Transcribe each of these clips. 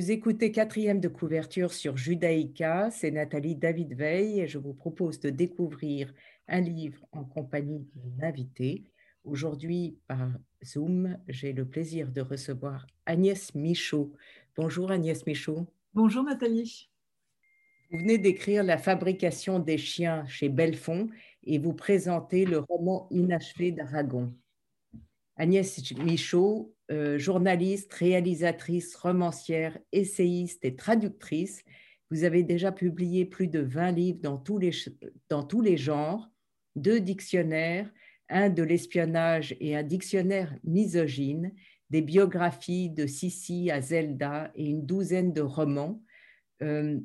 Vous écoutez quatrième de couverture sur Judaïka, c'est Nathalie David Veil et je vous propose de découvrir un livre en compagnie d'une invitée. Aujourd'hui, par Zoom, j'ai le plaisir de recevoir Agnès Michaud. Bonjour Agnès Michaud. Bonjour Nathalie. Vous venez d'écrire La fabrication des chiens chez Belfond et vous présentez le roman inachevé d'Aragon. Agnès Michaud, euh, journaliste, réalisatrice, romancière, essayiste et traductrice. Vous avez déjà publié plus de 20 livres dans tous les, dans tous les genres, deux dictionnaires, un de l'espionnage et un dictionnaire misogyne, des biographies de Sissi à Zelda et une douzaine de romans euh,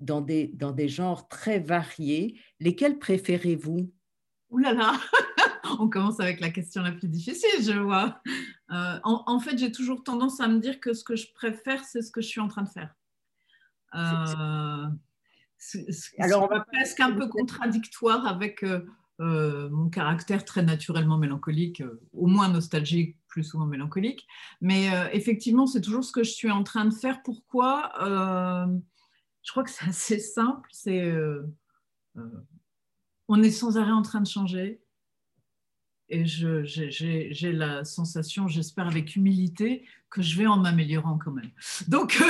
dans, des, dans des genres très variés. Lesquels préférez-vous? Ouh là là on commence avec la question la plus difficile, je vois. Euh, en, fait, j'ai toujours tendance à me dire que ce que je préfère, c'est ce que je suis en train de faire. Euh, Alors, on va presque un peu contradictoire avec euh, mon caractère très naturellement mélancolique, au moins nostalgique, plus souvent mélancolique. Mais effectivement, c'est toujours ce que je suis en train de faire. Pourquoi Je crois que c'est assez simple. C'est on est sans arrêt en train de changer et j'ai la sensation, j'espère avec humilité, que je vais en m'améliorant quand même. Donc,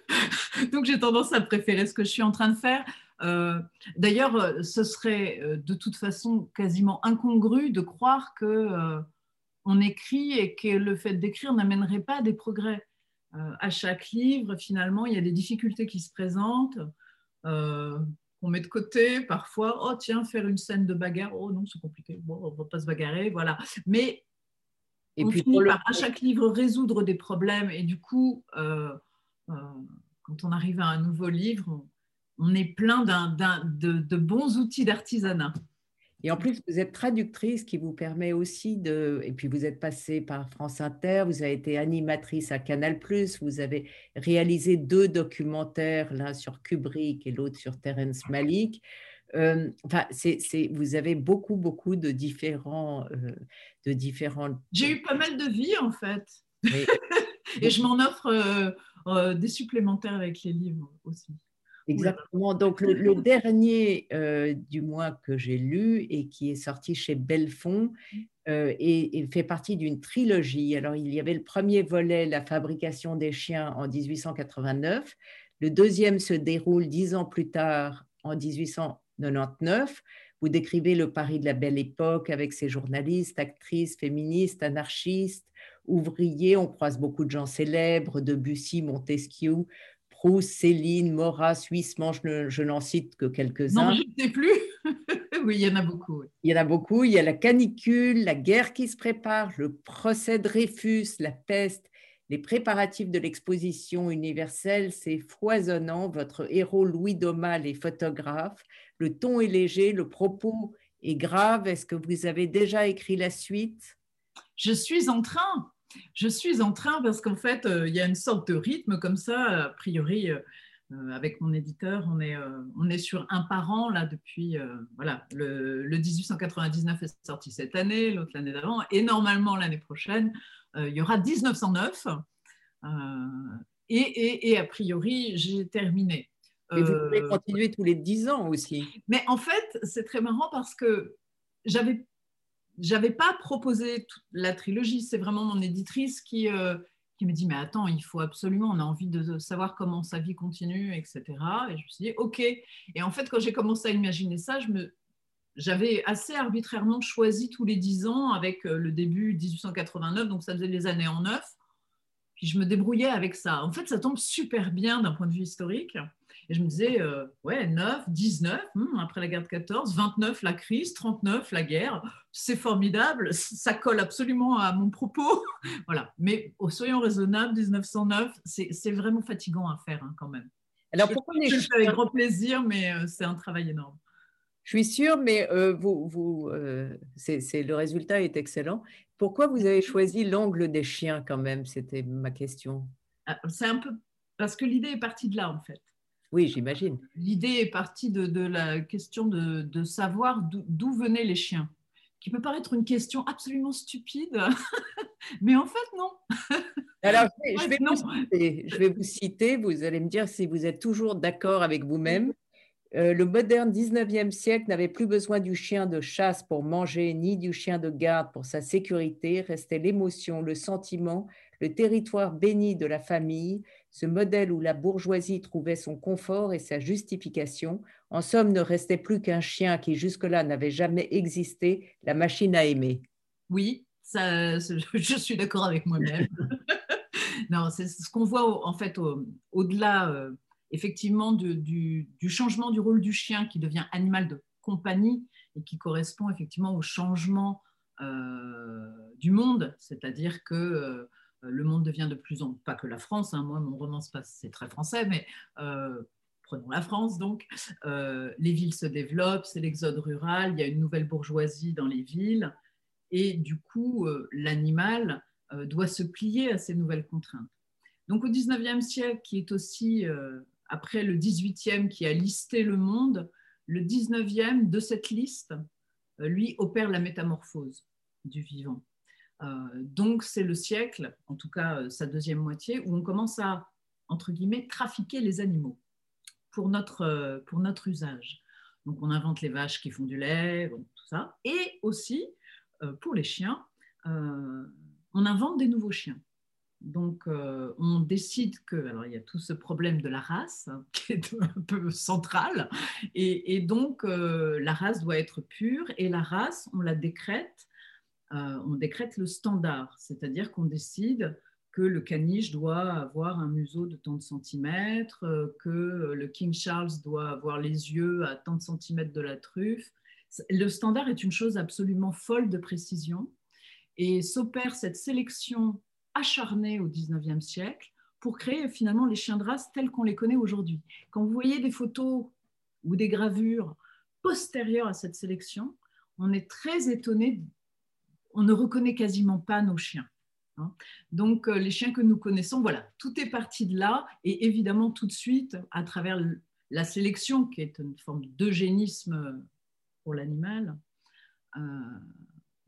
donc j'ai tendance à préférer ce que je suis en train de faire. Euh, d'ailleurs, ce serait euh, de toute façon quasiment incongru de croire que euh, on écrit et que le fait d'écrire n'amènerait pas des progrès. à chaque livre, finalement, il y a des difficultés qui se présentent on met de côté parfois. Oh tiens, faire une scène de bagarre. Oh non, c'est compliqué. Bon, on va pas se bagarrer, voilà. Mais et on puis finit par à chaque livre résoudre des problèmes et du coup, euh, euh, quand on arrive à un nouveau livre, on, est plein de bons outils d'artisanat. Et en plus, vous êtes traductrice qui vous permet aussi de... Et puis, vous êtes passée par France Inter, vous avez été animatrice à Canal ⁇ vous avez réalisé deux documentaires, l'un sur Kubrick et l'autre sur Terence Malik. Euh, enfin, c'est, vous avez beaucoup, beaucoup de différents... Euh, de différents... J'ai eu pas mal de vie, en fait. et je m'en offre euh, des supplémentaires avec les livres aussi. Exactement. Donc, le, dernier, euh, du moins, que j'ai lu et qui est sorti chez Belfond, euh, et, fait partie d'une trilogie. Alors, il y avait le premier volet, La fabrication des chiens, en 1889. Le deuxième se déroule dix ans plus tard, en 1899. Vous décrivez le Paris de la belle époque avec ses journalistes, actrices, féministes, anarchistes, ouvriers. On croise beaucoup de gens célèbres, Debussy, Montesquieu, Proust, Céline, Maurras, Huysmans, je, je n'en cite que quelques-uns. Non, je ne sais plus. oui, il y en a beaucoup. Il y en a beaucoup. Il y a la canicule, la guerre qui se prépare, le procès de Dreyfus, la peste, les préparatifs de l'exposition universelle, c'est foisonnant. Votre héros Louis Domal est photographe. Le ton est léger, le propos est grave. Est-ce que vous avez déjà écrit la suite? Je suis en train je suis en train parce qu'en fait, euh, il y a une sorte de rythme comme ça. A priori, euh, euh, avec mon éditeur, on est, on est sur un par an là depuis. voilà, le, 1899 est sorti cette année, l'autre l'année d'avant, et normalement l'année prochaine, il y aura 1909. Et, et, a priori, j'ai terminé. Et vous pouvez continuer tous les 10 ans aussi. Mais en fait, c'est très marrant parce que j'avais j'avais pas proposé toute la trilogie. C'est vraiment mon éditrice qui, euh, qui me dit Mais attends, il faut absolument, on a envie de savoir comment sa vie continue, etc. Et je me suis dit Ok. Et en fait, quand j'ai commencé à imaginer ça, j'avais assez arbitrairement choisi tous les dix ans avec euh, le début 1889, donc ça faisait les années en neuf. Puis je me débrouillais avec ça. En fait, ça tombe super bien d'un point de vue historique. Et je me disais, euh, ouais, 9, 19, hmm, après la guerre de 14, 29, la crise, 39, la guerre, c'est formidable, ça colle absolument à mon propos. voilà. Mais oh, soyons raisonnables, 1909, c'est vraiment fatigant à faire hein, quand même. Alors pourquoi je, le fais avec grand plaisir, mais euh, c'est un travail énorme. Je suis sûre, mais euh, vous, vous c'est le résultat est excellent. Pourquoi vous avez choisi l'angle des chiens quand même? C'était ma question. Ah, c'est un peu parce que l'idée est partie de là en fait. Oui, j'imagine. L'idée est partie de, la question de, savoir d'où venaient les chiens, qui peut paraître une question absolument stupide, mais en fait non. Alors, je vais, je vais vous citer, vous allez me dire si vous êtes toujours d'accord avec vous-même. Euh, le moderne 19e siècle n'avait plus besoin du chien de chasse pour manger, ni du chien de garde pour sa sécurité. Restait l'émotion, le sentiment, le territoire béni de la famille, ce modèle où la bourgeoisie trouvait son confort et sa justification. En somme, ne restait plus qu'un chien qui jusque-là n'avait jamais existé, la machine à aimer. Oui, ça, je suis d'accord avec moi-même. non, c'est ce qu'on voit en fait au-delà. Euh, effectivement du, changement du rôle du chien qui devient animal de compagnie et qui correspond effectivement au changement euh, du monde, c'est-à-dire que euh, le monde devient de plus en plus, pas que la France, hein, moi mon roman c'est très français, mais euh, prenons la France donc, les villes se développent, c'est l'exode rural, il y a une nouvelle bourgeoisie dans les villes, et du coup l'animal doit se plier à ces nouvelles contraintes. Donc au 19e siècle, qui est aussi après le 18e qui a listé le monde, le 19e de cette liste, euh, lui, opère la métamorphose du vivant. Euh, donc c'est le siècle, en tout cas euh, sa deuxième moitié, où on commence à, entre guillemets, trafiquer les animaux pour notre, pour notre usage. Donc on invente les vaches qui font du lait, tout ça. Et aussi, pour les chiens, on invente des nouveaux chiens. Donc, euh, on décide que, alors il y a tout ce problème de la race hein, qui est un peu central, et, donc euh, la race doit être pure, et la race, on la décrète, euh, on décrète le standard, c'est-à-dire qu'on décide que le caniche doit avoir un museau de tant de centimètres, que le King Charles doit avoir les yeux à tant de centimètres de la truffe. Le standard est une chose absolument folle de précision, et s'opère cette sélection acharné au 19e siècle pour créer finalement les chiens de race tels qu'on les connaît aujourd'hui. Quand vous voyez des photos ou des gravures postérieures à cette sélection, on est très étonné, on ne reconnaît quasiment pas nos chiens. Hein. Donc euh, les chiens que nous connaissons, voilà, tout est parti de là et évidemment tout de suite à travers la sélection qui est une forme d'eugénisme pour l'animal. Euh,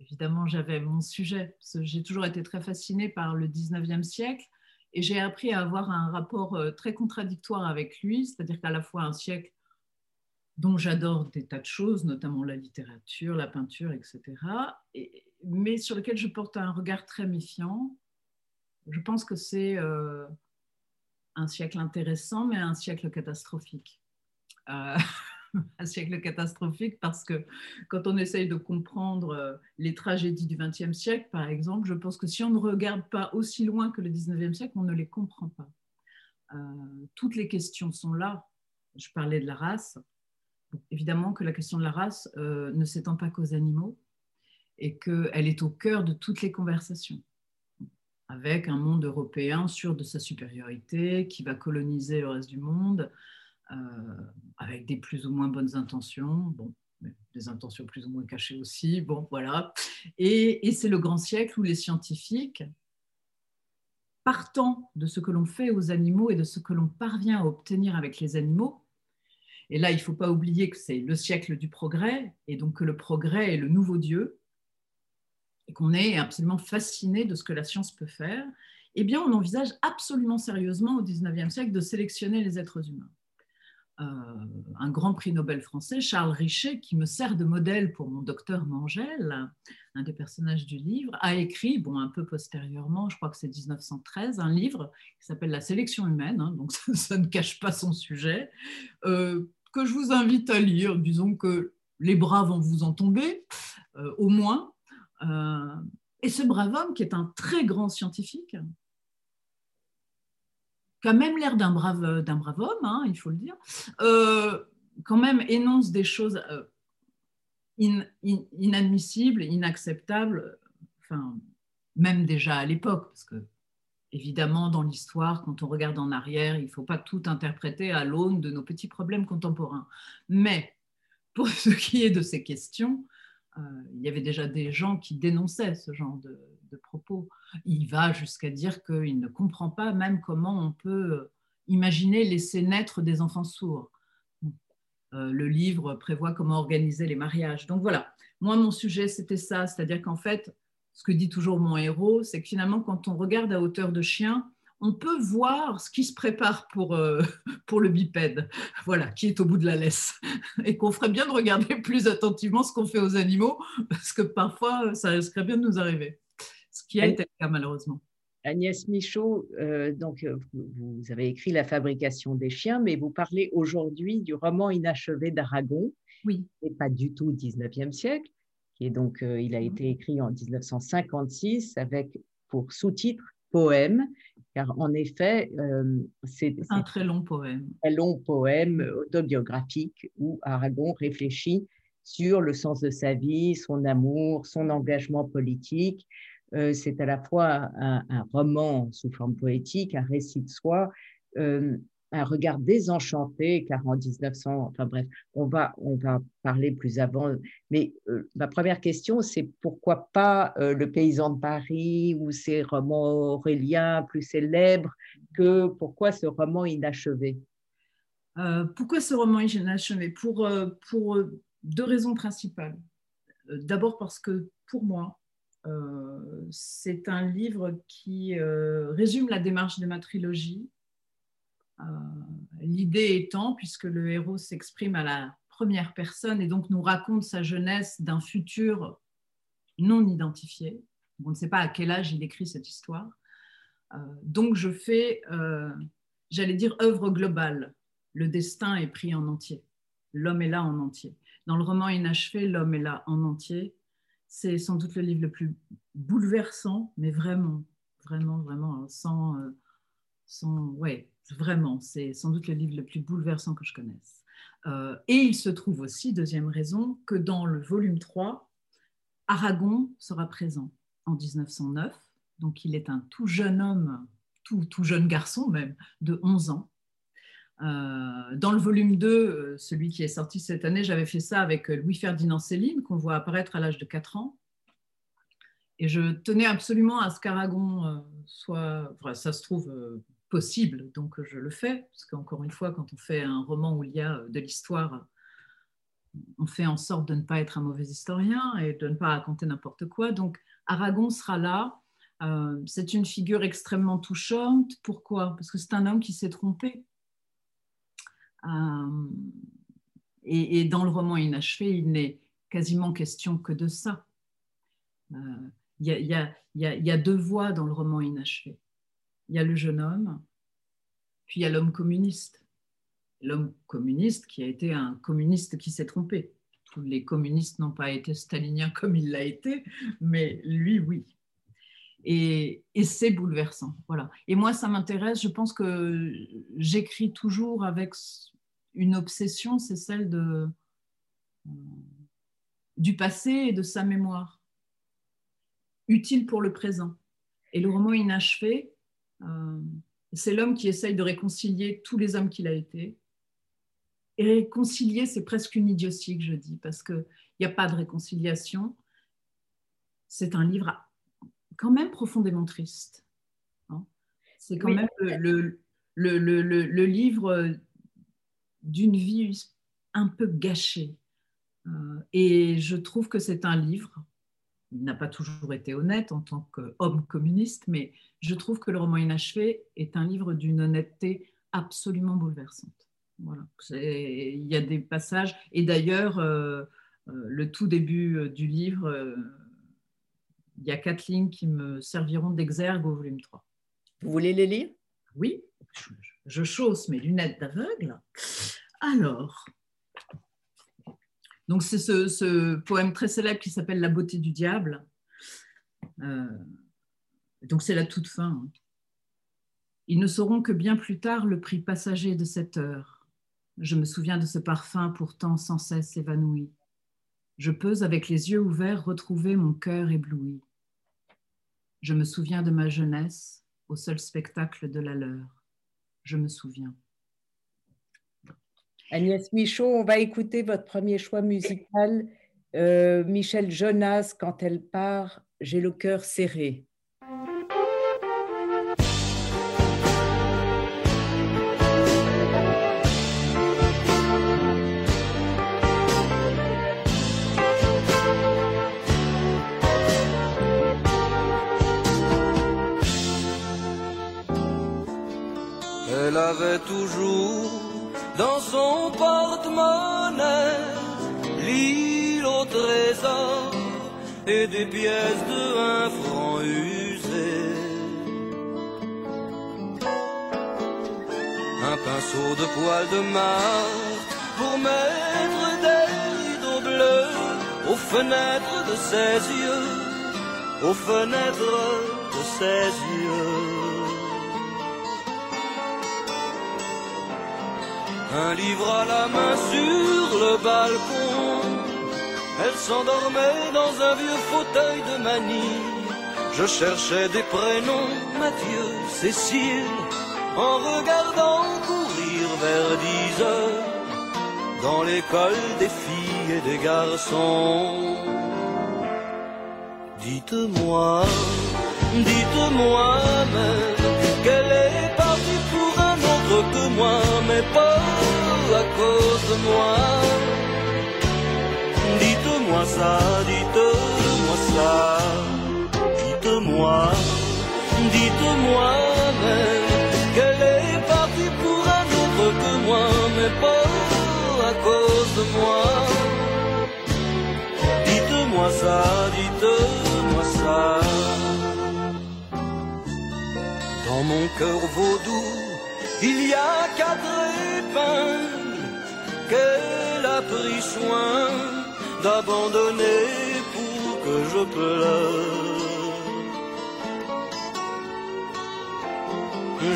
évidemment, j'avais mon sujet. J'ai toujours été très fascinée par le 19e siècle et j'ai appris à avoir un rapport euh, très contradictoire avec lui, c'est-à-dire qu'à la fois un siècle dont j'adore des tas de choses, notamment la littérature, la peinture, etc., mais sur lequel je porte un regard très méfiant. Je pense que c'est euh, un siècle intéressant, mais un siècle catastrophique. Euh, un siècle catastrophique parce que quand on essaye de comprendre euh, les tragédies du XXe siècle, par exemple, je pense que si on ne regarde pas aussi loin que le XIXe siècle, on ne les comprend pas. Euh, toutes les questions sont là. Je parlais de la race. Évidemment que la question de la race euh, ne s'étend pas qu'aux animaux et qu'elle est au cœur de toutes les conversations avec un monde européen sûr de sa supériorité, qui va coloniser le reste du monde, avec des plus ou moins bonnes intentions, bon, des intentions plus ou moins cachées aussi, bon, voilà. Et, et c'est le grand siècle où les scientifiques, partant de ce que l'on fait aux animaux et de ce que l'on parvient à obtenir avec les animaux, et là, il ne faut pas oublier que c'est le siècle du progrès, et donc que le progrès est le nouveau Dieu, et qu'on est absolument fasciné de ce que la science peut faire, eh bien, on envisage absolument sérieusement au XIXe siècle de sélectionner les êtres humains. Euh, un grand prix Nobel français, Charles Richet, qui me sert de modèle pour mon docteur Mangel, un des personnages du livre, a écrit, bon, un peu postérieurement, je crois que c'est 1913, un livre qui s'appelle La sélection humaine, hein, donc ça, ne cache pas son sujet, euh, que je vous invite à lire. Disons que les bras vont vous en tomber, euh, au moins. et ce brave homme, qui est un très grand scientifique, a même l'air d'un brave, d'un brave homme, hein, il faut le dire, euh, quand même énonce des choses euh, inadmissibles, inacceptables, enfin, même déjà à l'époque, parce que évidemment, dans l'histoire, quand on regarde en arrière, il ne faut pas tout interpréter à l'aune de nos petits problèmes contemporains. Mais pour ce qui est de ces questions, euh, il y avait déjà des gens qui dénonçaient ce genre de, propos. Il va jusqu'à dire qu'il ne comprend pas même comment on peut imaginer laisser naître des enfants sourds. Euh, le livre prévoit comment organiser les mariages. Donc voilà, moi mon sujet c'était ça, c'est-à-dire qu'en fait, ce que dit toujours mon héros, c'est que finalement, quand on regarde à hauteur de chien, on peut voir ce qui se prépare pour, euh, le bipède, voilà, qui est au bout de la laisse. Et qu'on ferait bien de regarder plus attentivement ce qu'on fait aux animaux, parce que parfois, ça risquerait bien de nous arriver. Qui a été le cas, malheureusement. Agnès Michaud, euh, donc, euh, vous avez écrit La fabrication des chiens, mais vous parlez aujourd'hui du roman inachevé d'Aragon, oui. et pas du tout 19e siècle, qui est donc, il a été écrit en 1956 avec pour sous-titre Poème, car en effet, euh, c'est un très long poème. Un long poème autobiographique où Aragon réfléchit sur le sens de sa vie, son amour, son engagement politique. Euh, c'est à la fois un, roman sous forme poétique, un récit de soi, euh, un regard désenchanté, car en 1900, enfin bref, on va, on va parler plus avant. Mais euh, ma première question, c'est pourquoi pas Le paysan de Paris ou ces romans auréliens plus célèbres que pourquoi ce roman inachevé? Pourquoi ce roman inachevé? Pour, pour deux raisons principales. D'abord parce que pour moi, c'est un livre qui résume la démarche de ma trilogie euh, l'idée étant, puisque le héros s'exprime à la première personne et donc nous raconte sa jeunesse d'un futur non identifié, on ne sait pas à quel âge il écrit cette histoire. Euh, donc je fais, euh, j'allais dire, œuvre globale. Le destin est pris en entier. L'homme est là en entier. Dans le roman inachevé, l'homme est là en entier. C'est sans doute le livre le plus bouleversant, mais vraiment, vraiment, vraiment, sans, sans ouais, Vraiment, c'est sans doute le livre le plus bouleversant que je connaisse. Euh, et il se trouve aussi, deuxième raison, que dans le volume 3, Aragon sera présent en 1909. Donc il est un tout jeune homme, tout, tout jeune garçon même, de 11 ans. Euh, dans le volume 2, euh, celui qui est sorti cette année, j'avais fait ça avec Louis-Ferdinand Céline, qu'on voit apparaître à l'âge de 4 ans. Et je tenais absolument à ce qu'Aragon soit, ça se trouve possible, donc je le fais, parce qu'encore une fois, quand on fait un roman où il y a de l'histoire, on fait en sorte de ne pas être un mauvais historien et de ne pas raconter n'importe quoi. Donc Aragon sera là. Euh, c'est une figure extrêmement touchante. Pourquoi? Parce que c'est un homme qui s'est trompé. Euh, et, dans le roman inachevé, il n'est quasiment question que de ça. Euh, il y, a deux voix dans le roman inachevé il y a le jeune homme, puis il y a l'homme communiste. L'homme communiste qui a été un communiste qui s'est trompé. Tous les communistes n'ont pas été staliniens comme il l'a été, mais lui, oui. Et, c'est bouleversant. Voilà. Et moi, ça m'intéresse. Je pense que j'écris toujours avec une obsession, c'est celle de, du passé et de sa mémoire, utile pour le présent. Et le roman inachevé, euh, c'est l'homme qui essaye de réconcilier tous les hommes qu'il a été. Et réconcilier, c'est presque une idiotie que je dis, parce qu'il n'y a pas de réconciliation. C'est un livre quand même profondément triste. Hein. c'est quand même le, le, le, le livre d'une vie un peu gâchée. Euh, et je trouve que c'est un livre il n'a pas toujours été honnête en tant qu'homme communiste, mais je trouve que le roman inachevé est un livre d'une honnêteté absolument bouleversante. Voilà. Il y a des passages, et d'ailleurs, euh, euh, le tout début euh, du livre, il y a quatre lignes qui me serviront d'exergue au volume 3. Vous voulez les lire? Oui, je, je chausse mes lunettes d'aveugle. Alors, donc c'est ce, poème très célèbre qui s'appelle La beauté du diable. Euh, donc c'est la toute fin. Hein. Ils ne sauront que bien plus tard le prix passager de cette heure. Je me souviens de ce parfum pourtant sans cesse évanoui. Je peux, avec les yeux ouverts, retrouver mon cœur ébloui. Je me souviens de ma jeunesse au seul spectacle de la leur. Je me souviens. Agnès Michaud, on va écouter votre premier choix musical, euh, Michel Jonas, quand elle part, J'ai le cœur serré. Toujours dans son porte-monnaie l'île au trésor et des pièces de un franc usées. Un pinceau de poil de marque pour mettre des rideaux bleus aux fenêtres de ses yeux, aux fenêtres de ses yeux. Un livre à la main sur le balcon. Elle s'endormait dans un vieux fauteuil de manie. Je cherchais des prénoms, Mathieu, Cécile, en regardant courir vers dix heures dans l'école des filles et des garçons. Dites-moi, dites-moi même qu'elle est que moi, mais pas à cause de moi. Dites-moi ça, dites-moi ça, dites-moi, dites-moi même qu'elle est partie pour un autre que moi, mais pas à cause de moi. Dites-moi ça, dites-moi ça. Dans mon cœur vaudou, il y a quatre épingles qu'elle a pris soin d'abandonner pour que je pleure.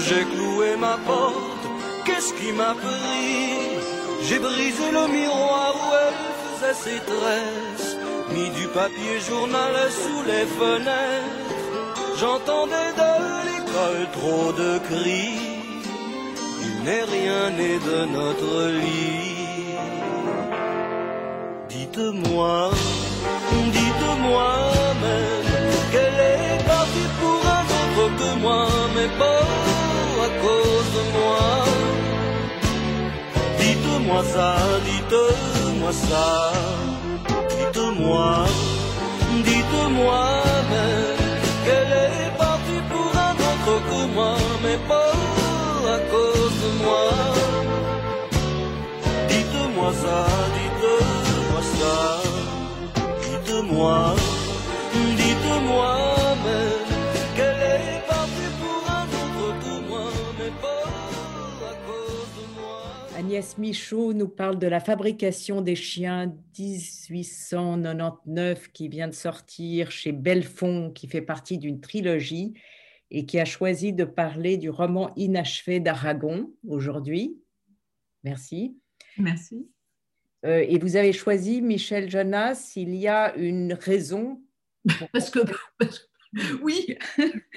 J'ai cloué ma porte, qu'est-ce qui m'a pris? J'ai brisé le miroir où elle faisait ses tresses, mis du papier journal sous les fenêtres. J'entendais de l'école trop de cris, n'est rien né de notre lit. Dites-moi, dites-moi même qu'elle est partie pour un autre que moi, mais pas à cause de moi? Dites-moi ça, dites-moi ça, dites-moi, dites-moi même qu'elle est partie pour un autre que moi, mais pas Agnès Michaud nous parle de la fabrication des chiens 1899 qui vient de sortir chez Belfond, qui fait partie d'une trilogie et qui a choisi de parler du roman inachevé d'Aragon aujourd'hui. Merci. Merci. Euh, et vous avez choisi Michel Jonas. Il y a une raison. Parce que, parce que- oui,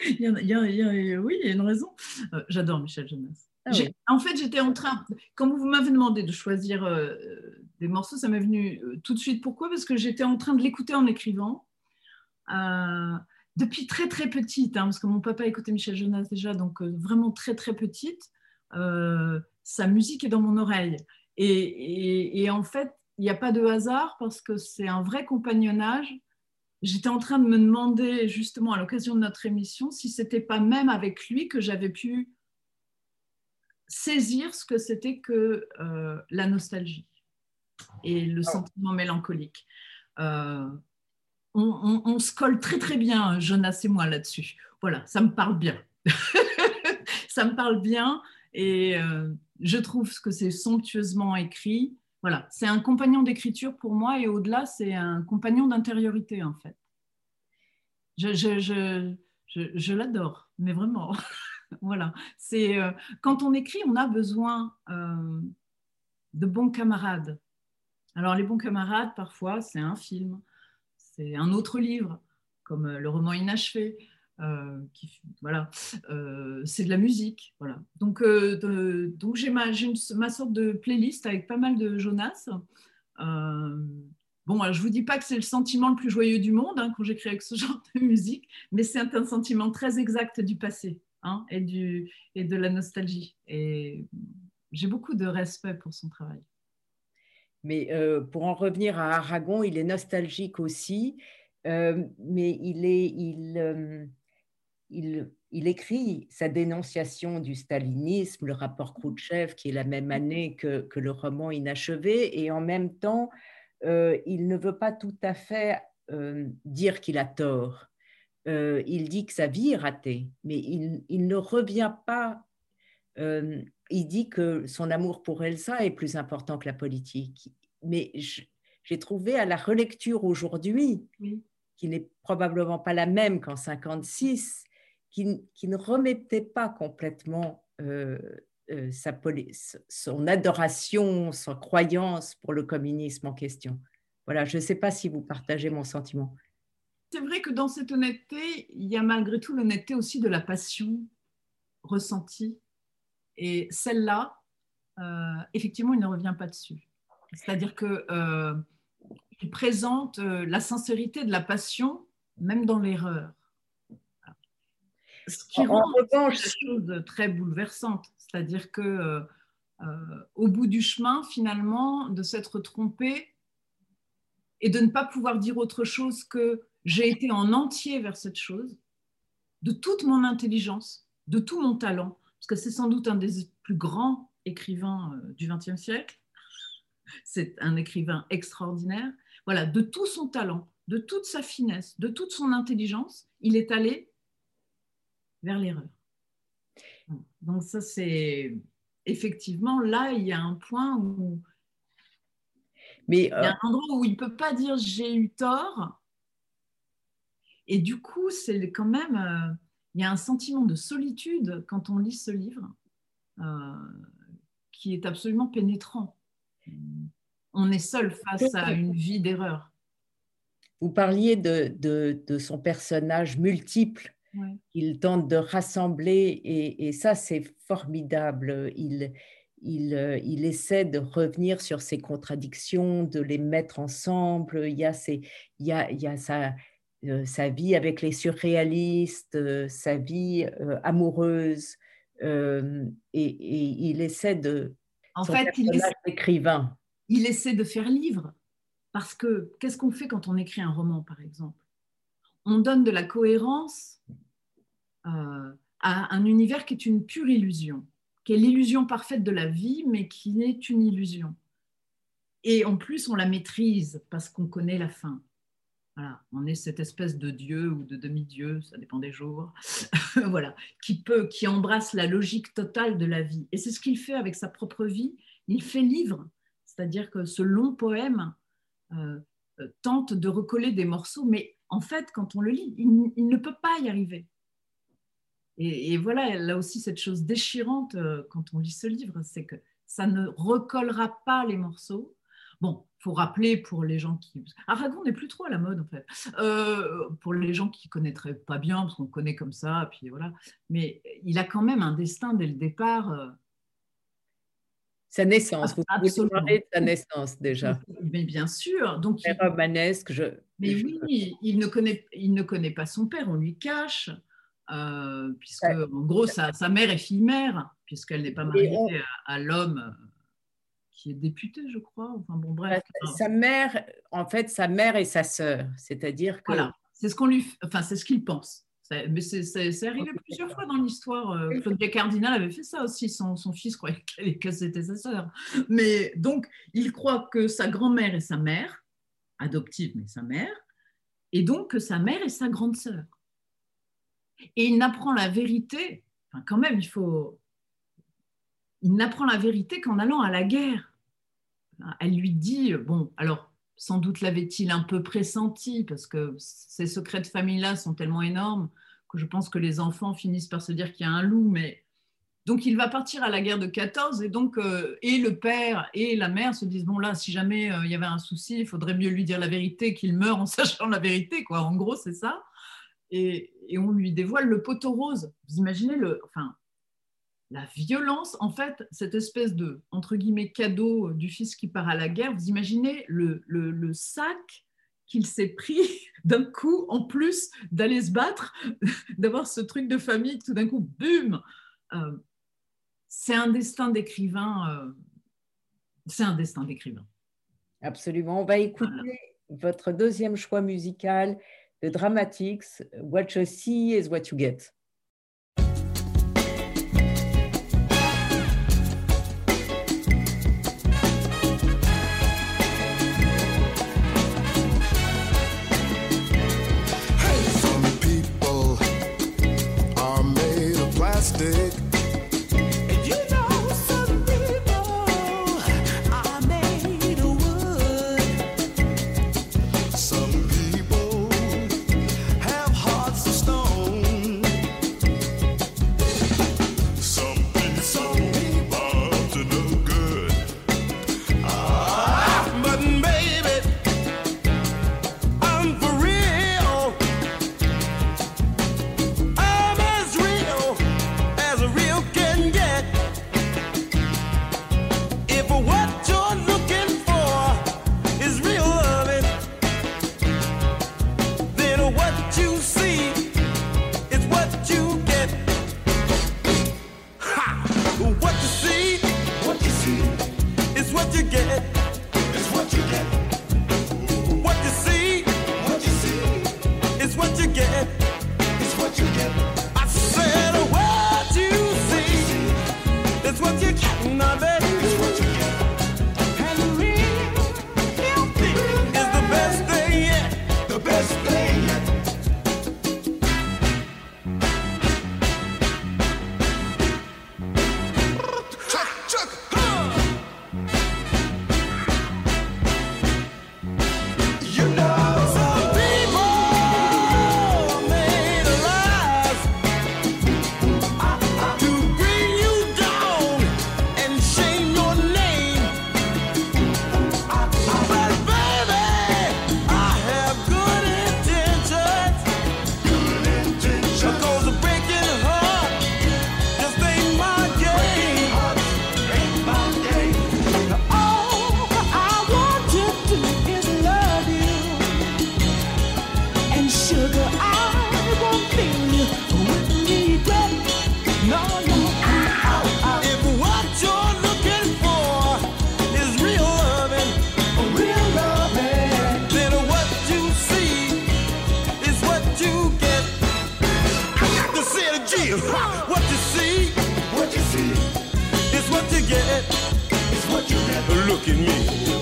il y a, il y a- il y a- oui, il y a une raison. Euh, J'adore Michel Jonas. Ah oui. En fait, j'étais en train, quand vous m'avez demandé de choisir euh, des morceaux, ça m'est venu tout de suite. Pourquoi? Parce que j'étais en train de l'écouter en écrivant. Depuis très très petite, hein, parce que mon papa écoutait Michel Jonas déjà, donc vraiment très très petite, sa musique est dans mon oreille. Et, et- et en fait, il n'y a pas de hasard parce que c'est un vrai compagnonnage. J'étais en train de me demander justement à l'occasion de notre émission si c'était pas même avec lui que j'avais pu saisir ce que c'était que euh, la nostalgie et le sentiment mélancolique. Euh, on, on- on se colle très très bien, Jonas et moi, là-dessus. Voilà, ça me parle bien. ça me parle bien et euh, je trouve que c'est somptueusement écrit. Voilà, c'est un compagnon d'écriture pour moi et au-delà, c'est un compagnon d'intériorité en fait. Je, je, je, je, l'adore, mais vraiment. voilà, c'est euh, quand on écrit, on a besoin euh, de bons camarades. Alors les bons camarades, parfois, c'est un film, c'est un autre livre, comme euh, le roman inachevé. Euh, voilà, euh, c'est de la musique, voilà. Donc, euh, de- donc j'ai ma, ma sorte de playlist avec pas mal de Jonas. Bon, je vous dis pas que c'est le sentiment le plus joyeux du monde hein, quand j'écris avec ce genre de musique, mais c'est un, sentiment très exact du passé hein, et, du, et de la nostalgie. Et j'ai beaucoup de respect pour son travail. Mais pour en revenir à Aragon, il est nostalgique aussi, mais il est, il, il, il, écrit sa dénonciation du stalinisme, le rapport Khrouchtchev, qui est la même année que, que le roman Inachevé, et en même temps, euh, il ne veut pas tout à fait euh, dire qu'il a tort. Euh, il dit que sa vie est ratée, mais il, il ne revient pas. il dit que son amour pour Elsa est plus important que la politique. Mais j'ai trouvé à la relecture aujourd'hui, qui n'est probablement pas la même qu'en 56, qui, ne remettait pas complètement euh, sa, son adoration, sa croyance pour le communisme en question. Voilà, je ne sais pas si vous partagez mon sentiment. C'est vrai que dans cette honnêteté, il y a malgré tout l'honnêteté aussi de la passion ressentie. Et celle-là, euh, effectivement, il ne revient pas dessus. C'est-à-dire qu'il euh, présente euh, la sincérité de la passion, même dans l'erreur. Ce qui rend revanche, chose très bouleversante. C'est-à-dire que euh, euh, au bout du chemin, finalement, de s'être trompé et de ne pas pouvoir dire autre chose que j'ai été en entier vers cette chose, de toute mon intelligence, de tout mon talent, parce que c'est sans doute un des plus grands écrivains euh, du XXe siècle. C'est un écrivain extraordinaire. Voilà, de tout son talent, de toute sa finesse, de toute son intelligence, il est allé vers l'erreur. Donc ça, c'est effectivement là, il y a un point où mais, il y a euh, un endroit où il ne peut pas dire j'ai eu tort. Et du coup, c'est quand même, euh, il y a un sentiment de solitude quand on lit ce livre euh, qui est absolument pénétrant. On est seul face à une vie d'erreur. Vous parliez de, de, de, son personnage multiple il tente de rassembler et, ça c'est formidable. Il, il, euh, il, essaie de revenir sur ses contradictions, de les mettre ensemble. Il y a, il y a, il y a sa, euh, sa, vie avec les surréalistes, euh, sa vie amoureuse, et, il essaie de... En fait, il essaie, écrivain. il essaie de faire livre, parce que qu'est-ce qu'on fait quand on écrit un roman, par exemple? On donne de la cohérence euh, à un univers qui est une pure illusion, qui est l'illusion parfaite de la vie, mais qui est une illusion. Et en plus, on la maîtrise parce qu'on connaît la fin. Voilà, on est cette espèce de dieu ou de demi-dieu, ça dépend des jours, voilà, qui peut, qui embrasse la logique totale de la vie. Et c'est ce qu'il fait avec sa propre vie. Il fait livre, c'est-à-dire que ce long poème euh, euh, tente de recoller des morceaux, mais en fait, quand on le lit, il ne peut pas y arriver. Et, voilà, là aussi, cette chose déchirante euh, quand on lit ce livre, c'est que ça ne recollera pas les morceaux. Bon, faut rappeler pour les gens qui. Aragon n'est plus trop à la mode en fait. Euh, pour les gens qui connaîtraient pas bien, parce qu'on connaît comme ça, puis voilà. Mais il a quand même un destin dès le départ. Euh, sa naissance, vous pouvez parler de sa naissance déjà. Mais bien sûr. Donc, il... romanesque, je. Mais oui, il ne, connaît, il ne connaît pas son père, on lui cache. Euh, puisque en gros sa, mère est fille-mère, puisqu'elle n'est pas mariée à, l'homme euh, qui est député, je crois. Enfin bon, bref. Sa mère, en fait, sa mère et sa sœur, c'est-à-dire que. Voilà, c'est ce qu'on lui, enfin c'est ce qu'il pense. Mais c'est arrivé plusieurs fois dans l'histoire. Euh, Claudia Cardinal avait fait ça aussi. Son, son fils croyait que c'était sa sœur. Mais donc, il croit que sa grand-mère est sa mère, adoptive, mais sa mère, et donc que sa mère est sa grande sœur. Et il n'apprend la vérité, enfin, quand même, il faut. Il n'apprend la vérité qu'en allant à la guerre. Elle lui dit bon, alors sans doute l'avait-il un peu pressenti, parce que ces secrets de famille-là sont tellement énormes que je pense que les enfants finissent par se dire qu'il y a un loup, mais. Donc il va partir à la guerre de 14 et donc euh, et le père et la mère se disent bon là si jamais euh, il y avait un souci il faudrait mieux lui dire la vérité qu'il meurt en sachant la vérité quoi. En gros c'est ça. Et, on lui dévoile le poteau rose. Vous imaginez le, enfin, la violence, en fait, cette espèce de, entre guillemets, cadeau du fils qui part à la guerre, vous imaginez le, le, sac qu'il s'est pris d'un coup, en plus d'aller se battre, d'avoir ce truc de famille, tout d'un coup, bum euh, c'est un destin d'écrivain. Euh, c'est un destin d'écrivain. Absolument. On va écouter votre deuxième choix musical de Dramatics, What You See is What You Get. What you get. Is what you get. What you see, is what you get. Is what you get. I said what you see, is what you get, Look at me.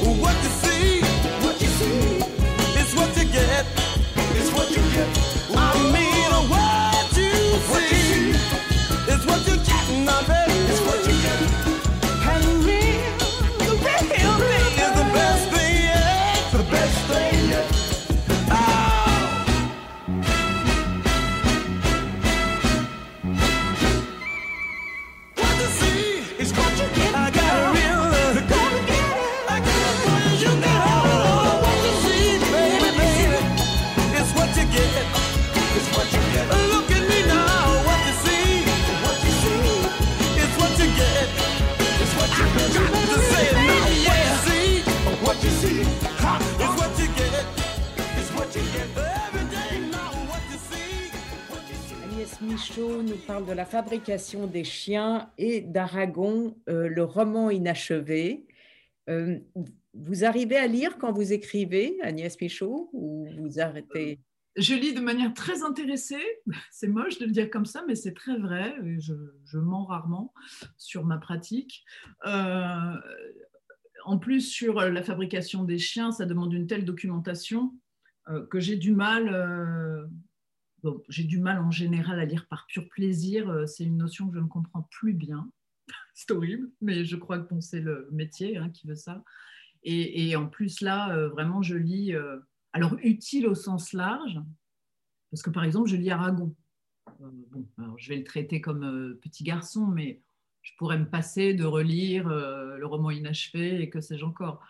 Agnès Michaud nous parle de la fabrication des chiens et d'Aragon, euh, le roman inachevé. Euh, vous arrivez à lire quand vous écrivez, Agnès Michaud, ou vous arrêtez? Je lis de manière très intéressée. C'est moche de le dire comme ça, mais c'est très vrai. Je, je mens rarement sur ma pratique. Euh, en plus, sur la fabrication des chiens, ça demande une telle documentation euh, que j'ai du mal. J'ai du mal en général à lire par pur plaisir. Euh, C'est une notion que je ne comprends plus bien. C'est horrible, mais je crois que bon, c'est le métier hein, qui veut ça. Et, en plus, là, euh, vraiment, je lis, euh, alors utile au sens large, parce que par exemple, je lis Aragon. Bon, je vais le traiter comme petit garçon, mais je pourrais me passer de relire le roman inachevé et que sais-je encore.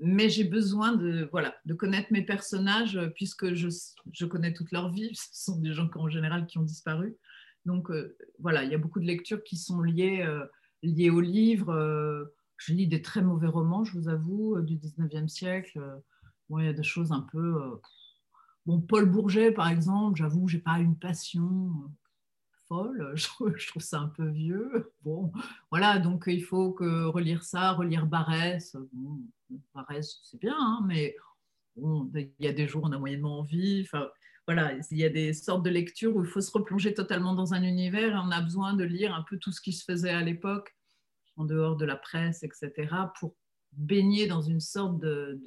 Mais j'ai besoin de, voilà, de connaître mes personnages euh, puisque je, je connais toute leur vie. Ce sont des gens en général qui ont disparu. Donc euh, voilà, il y a beaucoup de lectures qui sont liées, euh, liées au livre. Euh, je lis des très mauvais romans, je vous avoue, du 19e siècle. Bon, il y a des choses un peu... bon, Paul Bourget, par exemple, j'avoue, j'ai pas une passion folle. Je trouve, ça un peu vieux. Bon, voilà, donc il faut que relire ça, relire Barès. Bon, Barès, c'est bien, hein, mais il y a des jours on a moyennement envie. Enfin, voilà, il y a des sortes de lectures où il faut se replonger totalement dans un univers et on a besoin de lire un peu tout ce qui se faisait à l'époque, en dehors de la presse, etc., pour baigner dans une sorte de,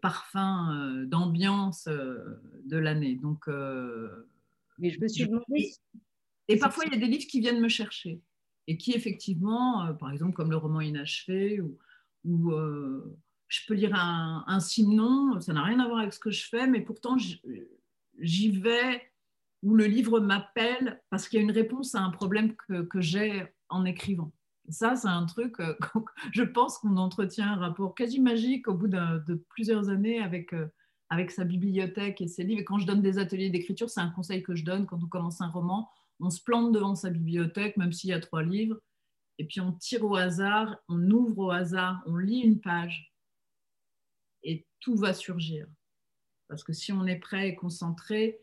parfum, euh, d'ambiance euh, de l'année. Donc, euh, Mais je me suis demandé, Et parfois, il y a des livres qui viennent me chercher et qui, effectivement, euh, par exemple, comme le roman Inachevé, ou, euh, je peux lire un, un Simon, ça n'a rien à voir avec ce que je fais, mais pourtant, j'y vais où le livre m'appelle parce qu'il y a une réponse à un problème que, que j'ai en écrivant. Ça, c'est un truc, euh, je pense qu'on entretient un rapport quasi magique au bout de, plusieurs années avec, avec sa bibliothèque et ses livres. Et quand je donne des ateliers d'écriture, c'est un conseil que je donne quand on commence un roman on se plante devant sa bibliothèque, même s'il y a trois livres, et puis on tire au hasard, on ouvre au hasard, on lit une page, et tout va surgir. Parce que si on est prêt et concentré,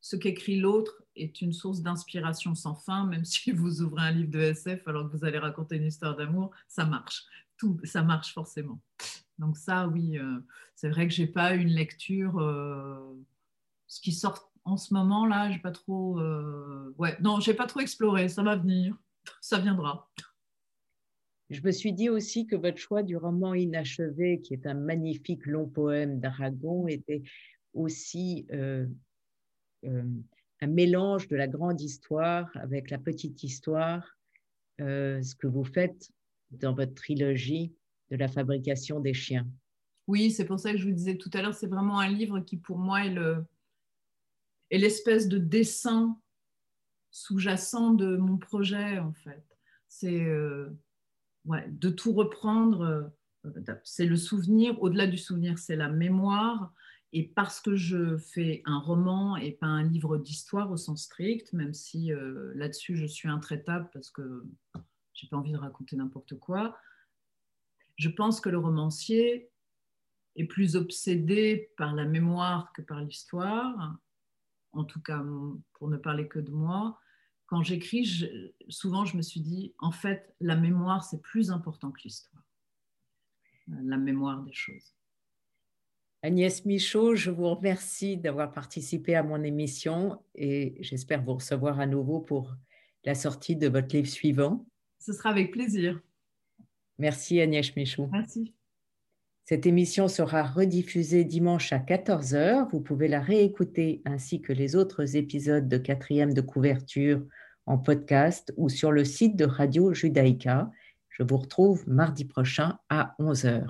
ce qu'écrit l'autre est une source d'inspiration sans fin, même si vous ouvrez un livre de SF alors que vous allez raconter une histoire d'amour, ça marche. Tout, ça marche forcément. Donc ça, oui, euh, c'est vrai que j'ai pas une lecture. Euh, ce qui sort en ce moment-là, j'ai pas trop. Euh, ouais, non, j'ai pas trop exploré. Ça va venir. Ça viendra. Je me suis dit aussi que votre choix du roman inachevé, qui est un magnifique long poème d'Aragon, était aussi euh, un mélange de la grande histoire avec la petite histoire, ce que vous faites dans votre trilogie de la fabrication des chiens. Oui, c'est pour ça que je vous disais tout à l'heure, c'est vraiment un livre qui pour moi est l'espèce de dessin sous-jacent de mon projet, en fait. C'est euh, de tout reprendre. Euh, c'est le souvenir. Au-delà du souvenir, c'est la mémoire. Et parce que je fais un roman et pas un livre d'histoire au sens strict, même si euh, là-dessus je suis intraitable parce que j'ai pas envie de raconter n'importe quoi, je pense que le romancier est plus obsédé par la mémoire que par l'histoire en tout cas pour ne parler que de moi, quand j'écris, souvent je me suis dit, en fait, la mémoire, c'est plus important que l'histoire, la mémoire des choses. Agnès Michaud, je vous remercie d'avoir participé à mon émission et j'espère vous recevoir à nouveau pour la sortie de votre livre suivant. Ce sera avec plaisir. Merci Agnès Michaud. Merci. Cette émission sera rediffusée dimanche à 14h. Vous pouvez la réécouter ainsi que les autres épisodes de quatrième de couverture en podcast ou sur le site de Radio Judaïka. Je vous retrouve mardi prochain à 11h.